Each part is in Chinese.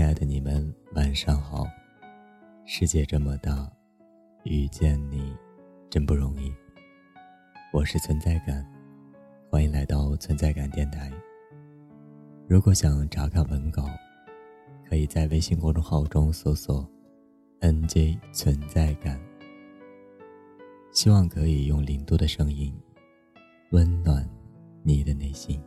亲爱的你们，晚上好。世界这么大，遇见你真不容易。我是存在感，欢迎来到存在感电台。如果想查看文稿，可以在微信公众号中搜索 “nj 存在感”。希望可以用零度的声音，温暖你的内心。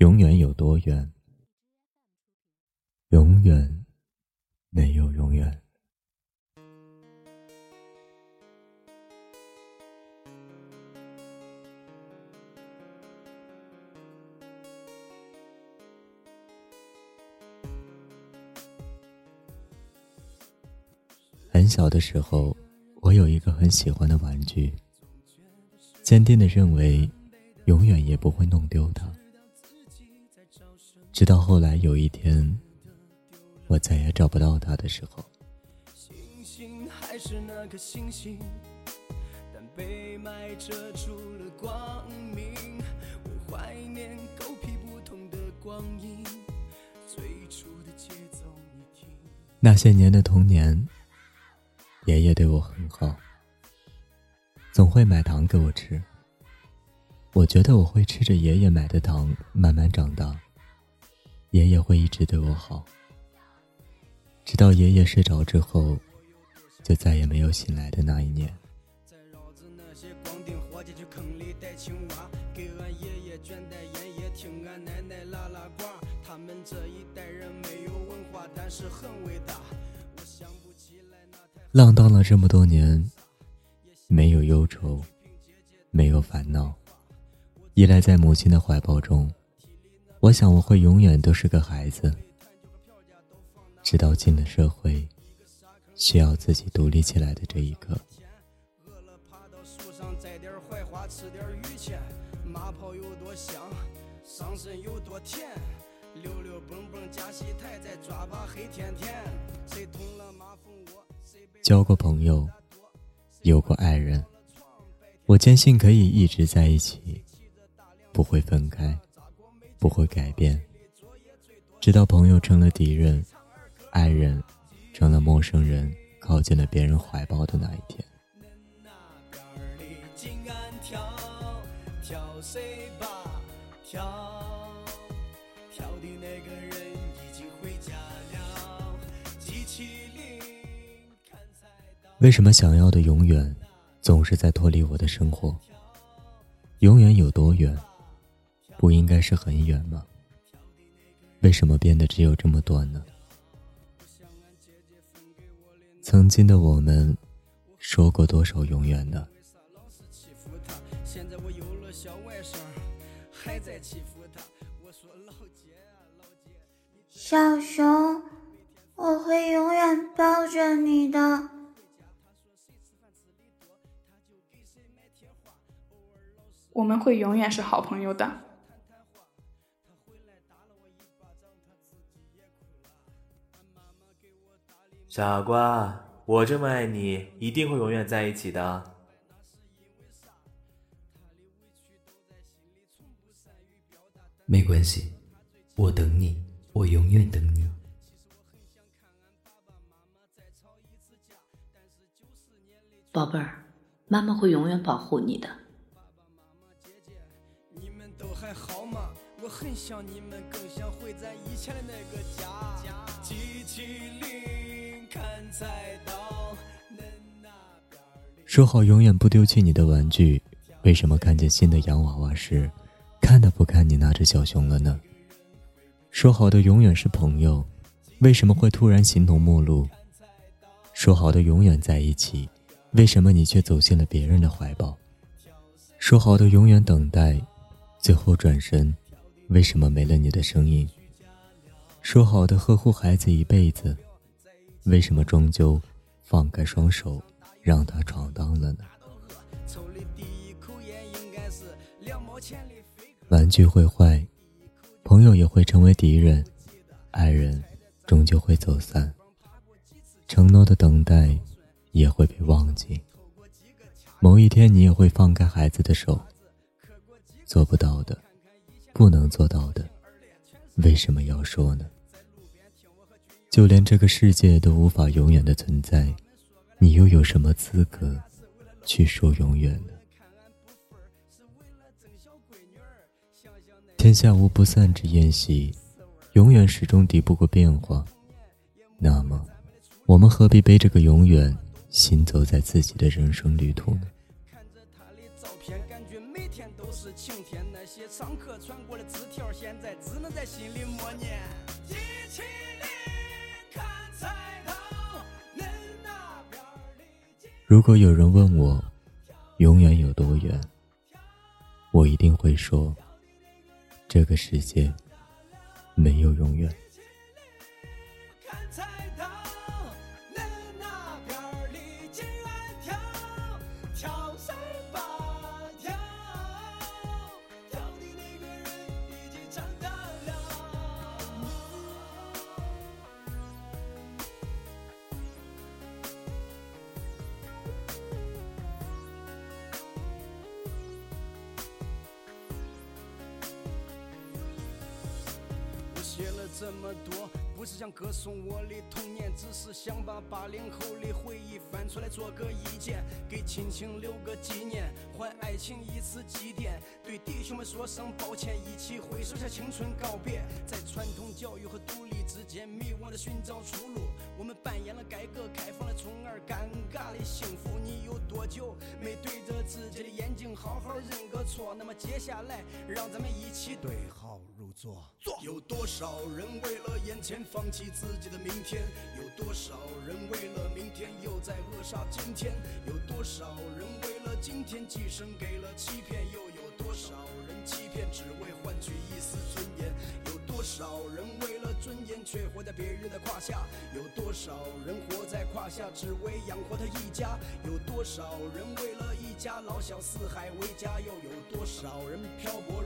永远有多远？永远没有永远。很小的时候，我有一个很喜欢的玩具，坚定的认为，永远也不会弄丢它。直到后来有一天，我再也找不到他的时候。被埋遮住了光明，我怀念狗屁不通的光阴。最初的节奏，你听那些年的童年，爷爷对我很好，总会买糖给我吃。我觉得我会吃着爷爷买的糖慢慢长大。爷爷会一直对我好，直到爷爷睡着之后，就再也没有醒来的那一年。浪荡了这么多年，没有忧愁，没有烦恼，依赖在母亲的怀抱中。我想我会永远都是个孩子，直到进了社会，需要自己独立起来的这一刻。交过朋友，有过爱人，我坚信可以一直在一起，不会分开。不会改变，直到朋友成了敌人，爱人成了陌生人，靠近了别人怀抱的那一天。为什么想要的永远，总是在脱离我的生活？永远有多远？不应该是很远吗？为什么变得只有这么短呢？曾经的我们，说过多少永远呢？小熊，我会永远抱着你的。我们会永远是好朋友的。傻瓜，我这么爱你，一定会永远在一起的。没关系，我等你，我永远等你。宝贝儿，妈妈会永远保护你的。你们都还好吗？我很想你们，更想回咱以前的那个家。机器灵。说好永远不丢弃你的玩具，为什么看见新的洋娃娃时，看都不看你那只小熊了呢？说好的永远是朋友，为什么会突然形同陌路？说好的永远在一起，为什么你却走进了别人的怀抱？说好的永远等待，最后转身，为什么没了你的声音？说好的呵护孩子一辈子，为什么终究放开双手让他闯荡了呢？玩具会坏，朋友也会成为敌人，爱人终究会走散，承诺的等待也会被忘记。某一天，你也会放开孩子的手。做不到的，不能做到的，为什么要说呢？就连这个世界都无法永远的存在，你又有什么资格去说永远呢？天下无不散之宴席，永远始终敌不过变化。那么，我们何必背着个永远？行走在自己的人生旅途呢？如果有人问我，永远有多远，我一定会说，这个世界没有永远。写了这么多，不是想歌颂我的童年，只是想把八零后的回忆翻出来做个意见，给亲情留个纪念，还爱情一次祭奠，对弟兄们说声抱歉，一起挥手向青春告别，在传统教育和独立之间迷惘的寻找出路，我们扮演了改革开放的宠儿，尴尬的幸福。就没对着自己的眼睛好好认个错？那么接下来，让咱们一起对号。入座。座，有多少人为了眼前放弃自己的明天？有多少人为了明天又在扼杀今天？有多少人为了今天寄生给了欺骗？又多少人欺骗只为换取一丝尊严？有多少人为了尊严却活在别人的胯下？有多少人活在胯下只为养活他一家？有多少人为了一家老小四海为家？又有多少人漂泊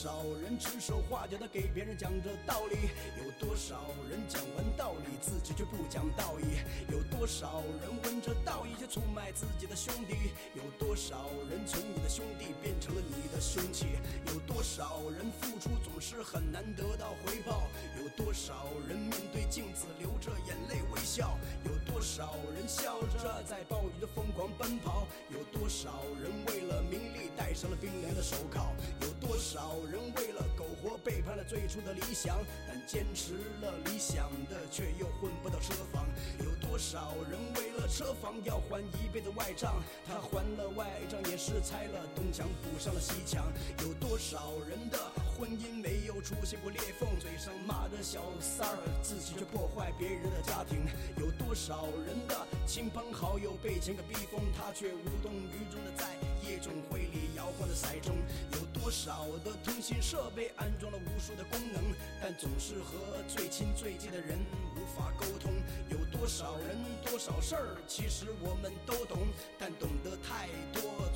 少人指手画脚的给别人讲着道理？有多少人讲完道理自己却不讲道义？有多少人闻着道义却出卖自己的兄弟？有多少人从你的兄弟变成了你的凶器？有多少人付出总是很难得到回报？有多少人面对镜子流着眼泪微笑？有多少人笑着在暴雨中疯狂奔跑？有多少人为了名利戴上了冰凉的手铐？有多少人为了苟活背叛了最初的理想？但坚持了理想的，却又混不到车房。有多少人为了车房要还一辈子外账？他还了外账，也是拆了东墙补上了西墙。有多少人的婚姻没有出现过裂缝？嘴上骂着小三儿，自己却破坏别人的家庭。有多少人的亲朋好友被钱给逼疯，他却无动于衷的在夜总会里摇晃着骰盅。有多少的通信设备安装了无数的功能，但总是和最亲最近的人无法沟通。有多少人多少事儿，其实我们都懂，但懂得太多，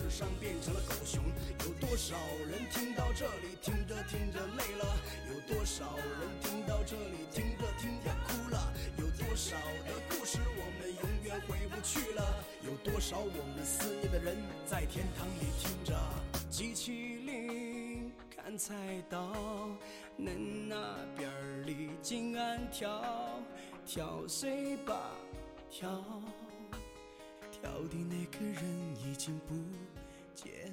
智商变成了狗熊。有多少人听到这里，听着听着累了？有多少人听到这里，听着听着哭了？有多少的故事我们永远回不去了？有多少我们思念的人在天堂里听着？机器灵看菜刀，恁那边儿的金安跳，跳谁吧跳，跳的那个人已经不见了。